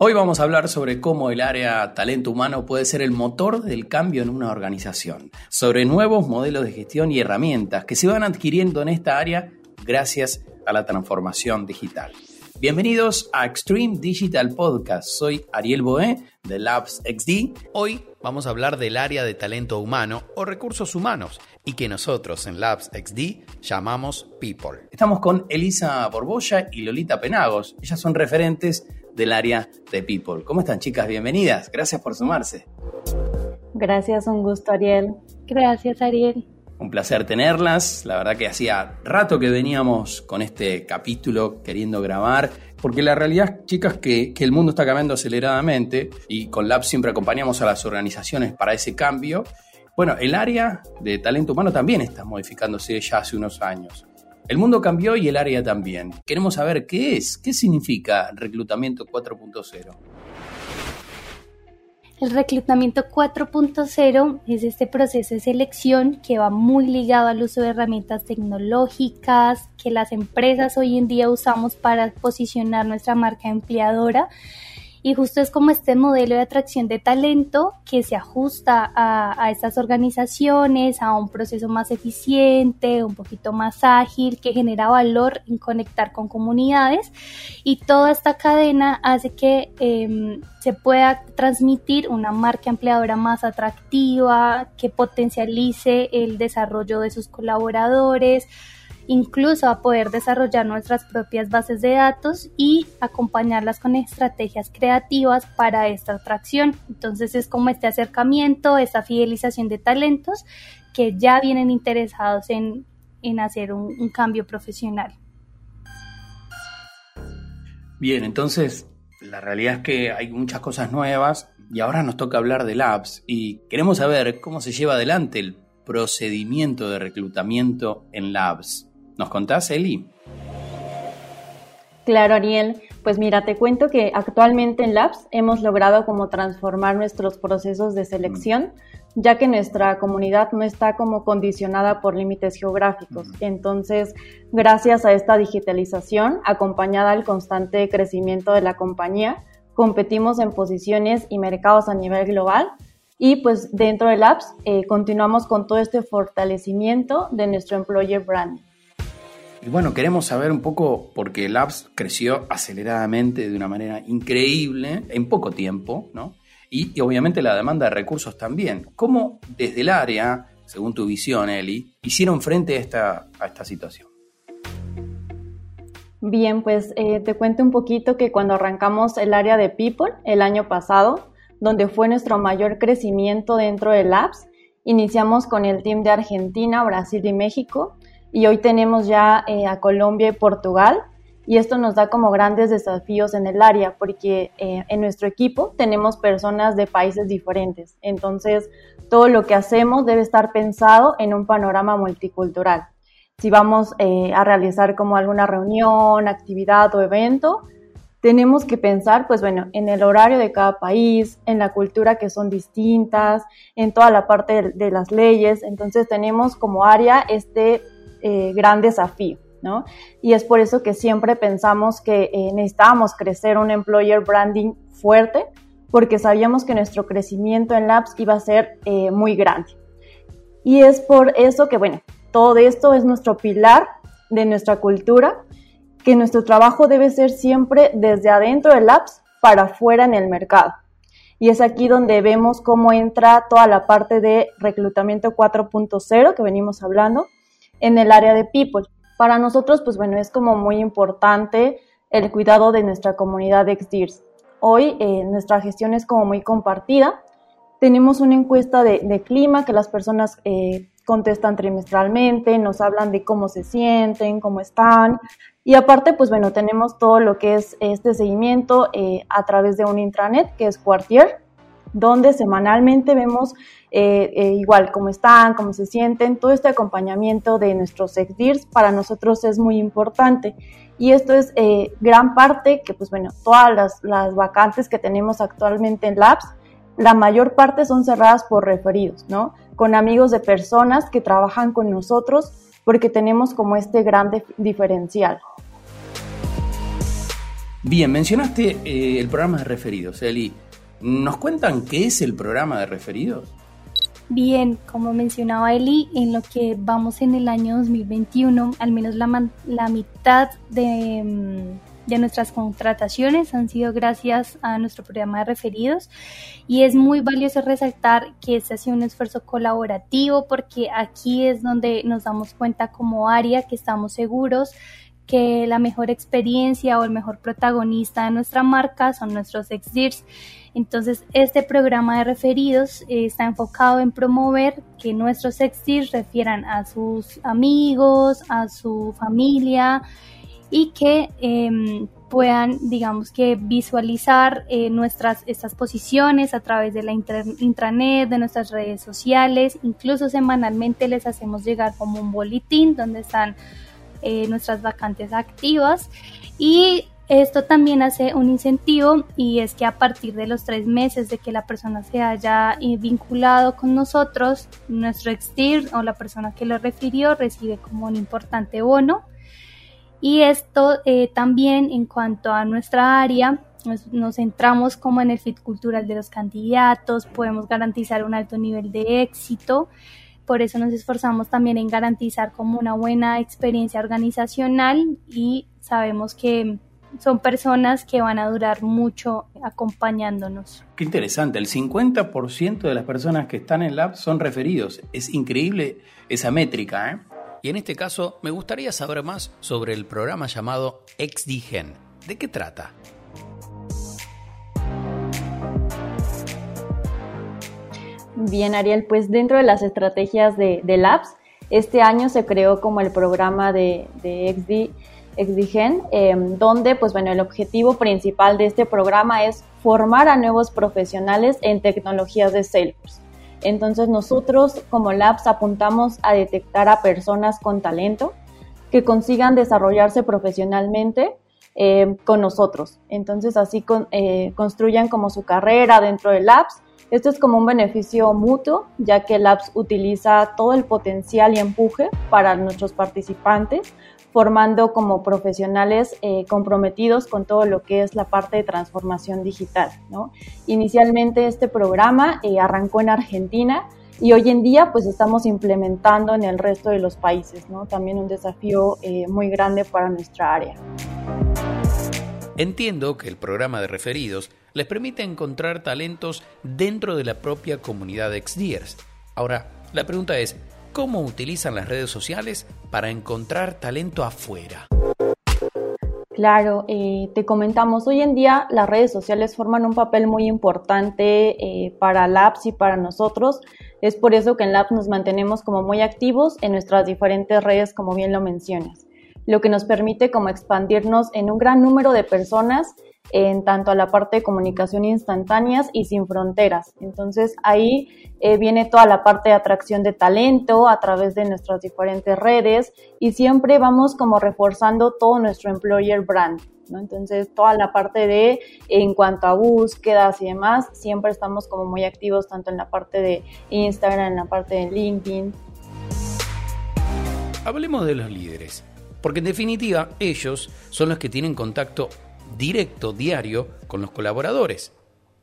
Hoy vamos a hablar sobre cómo el área talento humano puede ser el motor del cambio en una organización, sobre nuevos modelos de gestión y herramientas que se van adquiriendo en esta área gracias a la transformación digital. Bienvenidos a Extreme Digital Podcast. Soy Ariel Boé de Labs XD. Hoy vamos a hablar del área de talento humano o recursos humanos y que nosotros en Labs XD llamamos People. Estamos con Elisa Borbolla y Lolita Penagos. Ellas son referentes del área de People. ¿Cómo están chicas? Bienvenidas. Gracias por sumarse. Gracias, un gusto Ariel. Gracias Ariel. Un placer tenerlas. La verdad que hacía rato que veníamos con este capítulo queriendo grabar, porque la realidad, chicas, que, que el mundo está cambiando aceleradamente y con Lab siempre acompañamos a las organizaciones para ese cambio. Bueno, el área de talento humano también está modificándose ya hace unos años. El mundo cambió y el área también. Queremos saber qué es, qué significa reclutamiento 4.0. El reclutamiento 4.0 es este proceso de selección que va muy ligado al uso de herramientas tecnológicas que las empresas hoy en día usamos para posicionar nuestra marca empleadora y justo es como este modelo de atracción de talento que se ajusta a, estas organizaciones, a un proceso más eficiente, un poquito más ágil, que genera valor en conectar con comunidades. Y toda esta cadena hace que em, se pueda transmitir una marca empleadora más atractiva, que potencialice el desarrollo de sus colaboradores, incluso a poder desarrollar nuestras propias bases de datos y acompañarlas con estrategias creativas para esta atracción. Entonces es como este acercamiento, esta fidelización de talentos que ya vienen interesados en, hacer un, cambio profesional. Bien, entonces la realidad es que hay muchas cosas nuevas y ahora nos toca hablar de labs y queremos saber cómo se lleva adelante el procedimiento de reclutamiento en labs. ¿Nos contás, Eli? Claro, Ariel. Pues mira, te cuento que actualmente en Labs hemos logrado como transformar nuestros procesos de selección, mm. ya que nuestra comunidad no está como condicionada por límites geográficos. Mm. Entonces, gracias a esta digitalización, acompañada al constante crecimiento de la compañía, competimos en posiciones y mercados a nivel global y pues dentro de Labs eh, continuamos con todo este fortalecimiento de nuestro employer brand. Y bueno, queremos saber un poco, porque el Labs creció aceleradamente de una manera increíble en poco tiempo, ¿no? Y, obviamente la demanda de recursos también. ¿Cómo desde el área, según tu visión, Eli, hicieron frente a esta, a esta situación? Bien, pues eh, te cuento un poquito que cuando arrancamos el área de People el año pasado, donde fue nuestro mayor crecimiento dentro de Labs, iniciamos con el team de Argentina, Brasil y México y hoy tenemos ya eh, a Colombia y Portugal y esto nos da como grandes desafíos en el área porque eh, en nuestro equipo tenemos personas de países diferentes. Entonces, todo lo que hacemos debe estar pensado en un panorama multicultural. Si vamos eh, a realizar como alguna reunión, actividad o evento, tenemos que pensar, pues bueno, en el horario de cada país, en la cultura que son distintas, en toda la parte de, de las leyes. Entonces tenemos como área este eh, gran desafío. ¿no? Y es por eso que siempre pensamos que eh, necesitábamos crecer un employer branding fuerte, porque sabíamos que nuestro crecimiento en Labs iba a ser eh, muy grande. Y es por eso que, bueno, todo esto es nuestro pilar de nuestra cultura, que nuestro trabajo debe ser siempre desde adentro del Labs para afuera en el mercado. Y es aquí donde vemos cómo entra toda la parte de reclutamiento 4.0 que venimos hablando, en el área de people. Para nosotros, pues bueno, es como muy importante el cuidado de nuestra comunidad de XDIRS. Hoy eh, nuestra gestión es como muy compartida. Tenemos una encuesta de, clima que las personas eh, contestan trimestralmente, nos hablan de cómo se sienten, cómo están. Y aparte, pues bueno, tenemos todo lo que es este seguimiento eh, a través de un intranet que es Quartier, donde semanalmente vemos eh, eh, igual cómo están, cómo se sienten, todo este acompañamiento de nuestros ex para nosotros es muy importante. Y esto es eh, gran parte que, pues bueno, todas las, las, vacantes que tenemos actualmente en Labs, la mayor parte son cerradas por referidos, ¿no? Con amigos de personas que trabajan con nosotros porque tenemos como este gran diferencial. Bien, mencionaste el programa de referidos, Eli. ¿Nos cuentan qué es el programa de referidos? Bien, como mencionaba Eli, en lo que vamos en el año 2021, al menos la, la mitad de, mm, de, nuestras contrataciones han sido gracias a nuestro programa de referidos y es muy valioso resaltar que este ha sido un esfuerzo colaborativo porque aquí es donde nos damos cuenta como área que estamos seguros que la mejor experiencia o el mejor protagonista de nuestra marca son nuestros ex entonces, este programa de referidos eh, está enfocado en promover que nuestros exis refieran a sus amigos, a su familia y que em, puedan, digamos que, visualizar eh, nuestras estas posiciones a través de la intranet, de nuestras redes sociales. Incluso semanalmente les hacemos llegar como un boletín donde están eh, nuestras vacantes activas y esto también hace un incentivo y es que a partir de los tres meses de que la persona se haya eh, vinculado con nosotros, nuestro extir o la persona que lo refirió recibe como un importante bono. Y esto eh, también en cuanto a nuestra área, nos, centramos como en el fit cultural de los candidatos, podemos garantizar un alto nivel de éxito. Por eso nos esforzamos también en garantizar como una buena experiencia organizacional y sabemos que son personas que van a durar mucho acompañándonos. Qué interesante, el 50% de las personas que están en Lab son referidos. Es increíble esa métrica. ¿eh? Y en este caso, me gustaría saber más sobre el programa llamado XDGen. ¿De qué trata? Bien, Ariel, pues dentro de las estrategias de, Labs, este año se creó como el programa de, de XD em, donde pues bueno, el objetivo principal de este programa es formar a nuevos profesionales en tecnologías de Salesforce. Entonces nosotros como Labs apuntamos a detectar a personas con talento que consigan desarrollarse profesionalmente em, con nosotros. Entonces así eh, construyan como su carrera dentro de Labs. Esto es como un beneficio mutuo, ya que Labs utiliza todo el potencial y empuje para nuestros participantes formando como profesionales eh, comprometidos con todo lo que es la parte de transformación digital. Inicialmente este programa eh, arrancó en Argentina y hoy en día pues estamos implementando en el resto de los países, ¿no? también un desafío eh, muy grande para nuestra área. Entiendo que el programa de referidos les permite encontrar talentos dentro de la propia comunidad de XDiers. Ahora, la pregunta es, cómo utilizan las redes sociales para encontrar talento afuera. Claro, eh, te comentamos, hoy en día las redes sociales forman un papel muy importante eh, para Labs y para nosotros. Es por eso que en Labs nos mantenemos como muy activos en nuestras diferentes redes, como bien lo mencionas, lo que nos permite como expandirnos en un gran número de personas en tanto a la parte de comunicación instantáneas y sin fronteras. Entonces ahí eh, viene toda la parte de atracción de talento a través de nuestras diferentes redes y siempre vamos como reforzando todo nuestro employer brand. ¿no? Entonces toda la parte de en cuanto a búsquedas y demás, siempre estamos como muy activos tanto en la parte de Instagram, en la parte de LinkedIn. Hablemos de los líderes, porque en definitiva ellos son los que tienen contacto directo, diario, con los colaboradores.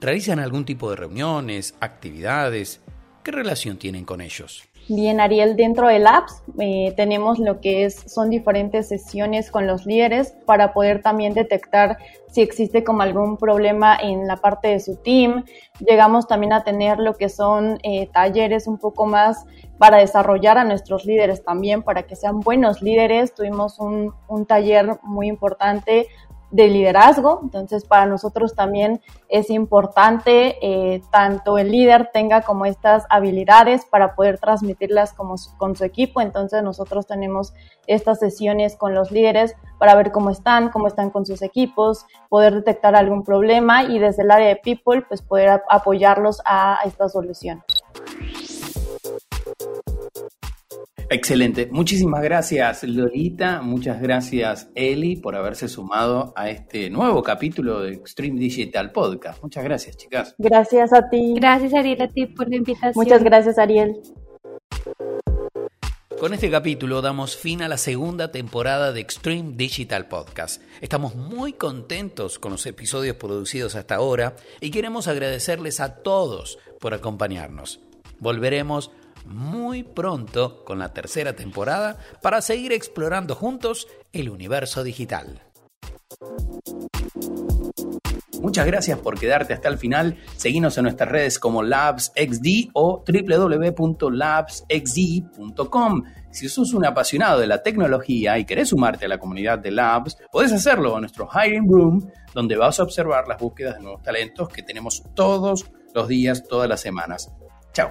¿Realizan algún tipo de reuniones, actividades? ¿Qué relación tienen con ellos? Bien, Ariel, dentro del Apps eh, tenemos lo que es, son diferentes sesiones con los líderes para poder también detectar si existe como algún problema en la parte de su team. Llegamos también a tener lo que son eh, talleres un poco más para desarrollar a nuestros líderes también, para que sean buenos líderes. Tuvimos un, un taller muy importante de liderazgo. Entonces, para nosotros también es importante eh, tanto el líder tenga como estas habilidades para poder transmitirlas como con su equipo. Entonces, nosotros tenemos estas sesiones con los líderes para ver cómo están, cómo están con sus equipos, poder detectar algún problema y desde el área de people, pues poder apoyarlos a esta solución. Excelente. Muchísimas gracias, Lolita. Muchas gracias, Eli, por haberse sumado a este nuevo capítulo de Extreme Digital Podcast. Muchas gracias, chicas. Gracias a ti. Gracias, Ariel, a ti por la invitación. Muchas gracias, Ariel. Con este capítulo damos fin a la segunda temporada de Extreme Digital Podcast. Estamos muy contentos con los episodios producidos hasta ahora y queremos agradecerles a todos por acompañarnos. Volveremos muy pronto con la tercera temporada para seguir explorando juntos el universo digital. Muchas gracias por quedarte hasta el final. Seguinos en nuestras redes como LabsXD o www.labsxd.com. Si sos un apasionado de la tecnología y querés sumarte a la comunidad de Labs, podés hacerlo en nuestro Hiring Room, donde vas a observar las búsquedas de nuevos talentos que tenemos todos los días, todas las semanas. Chao.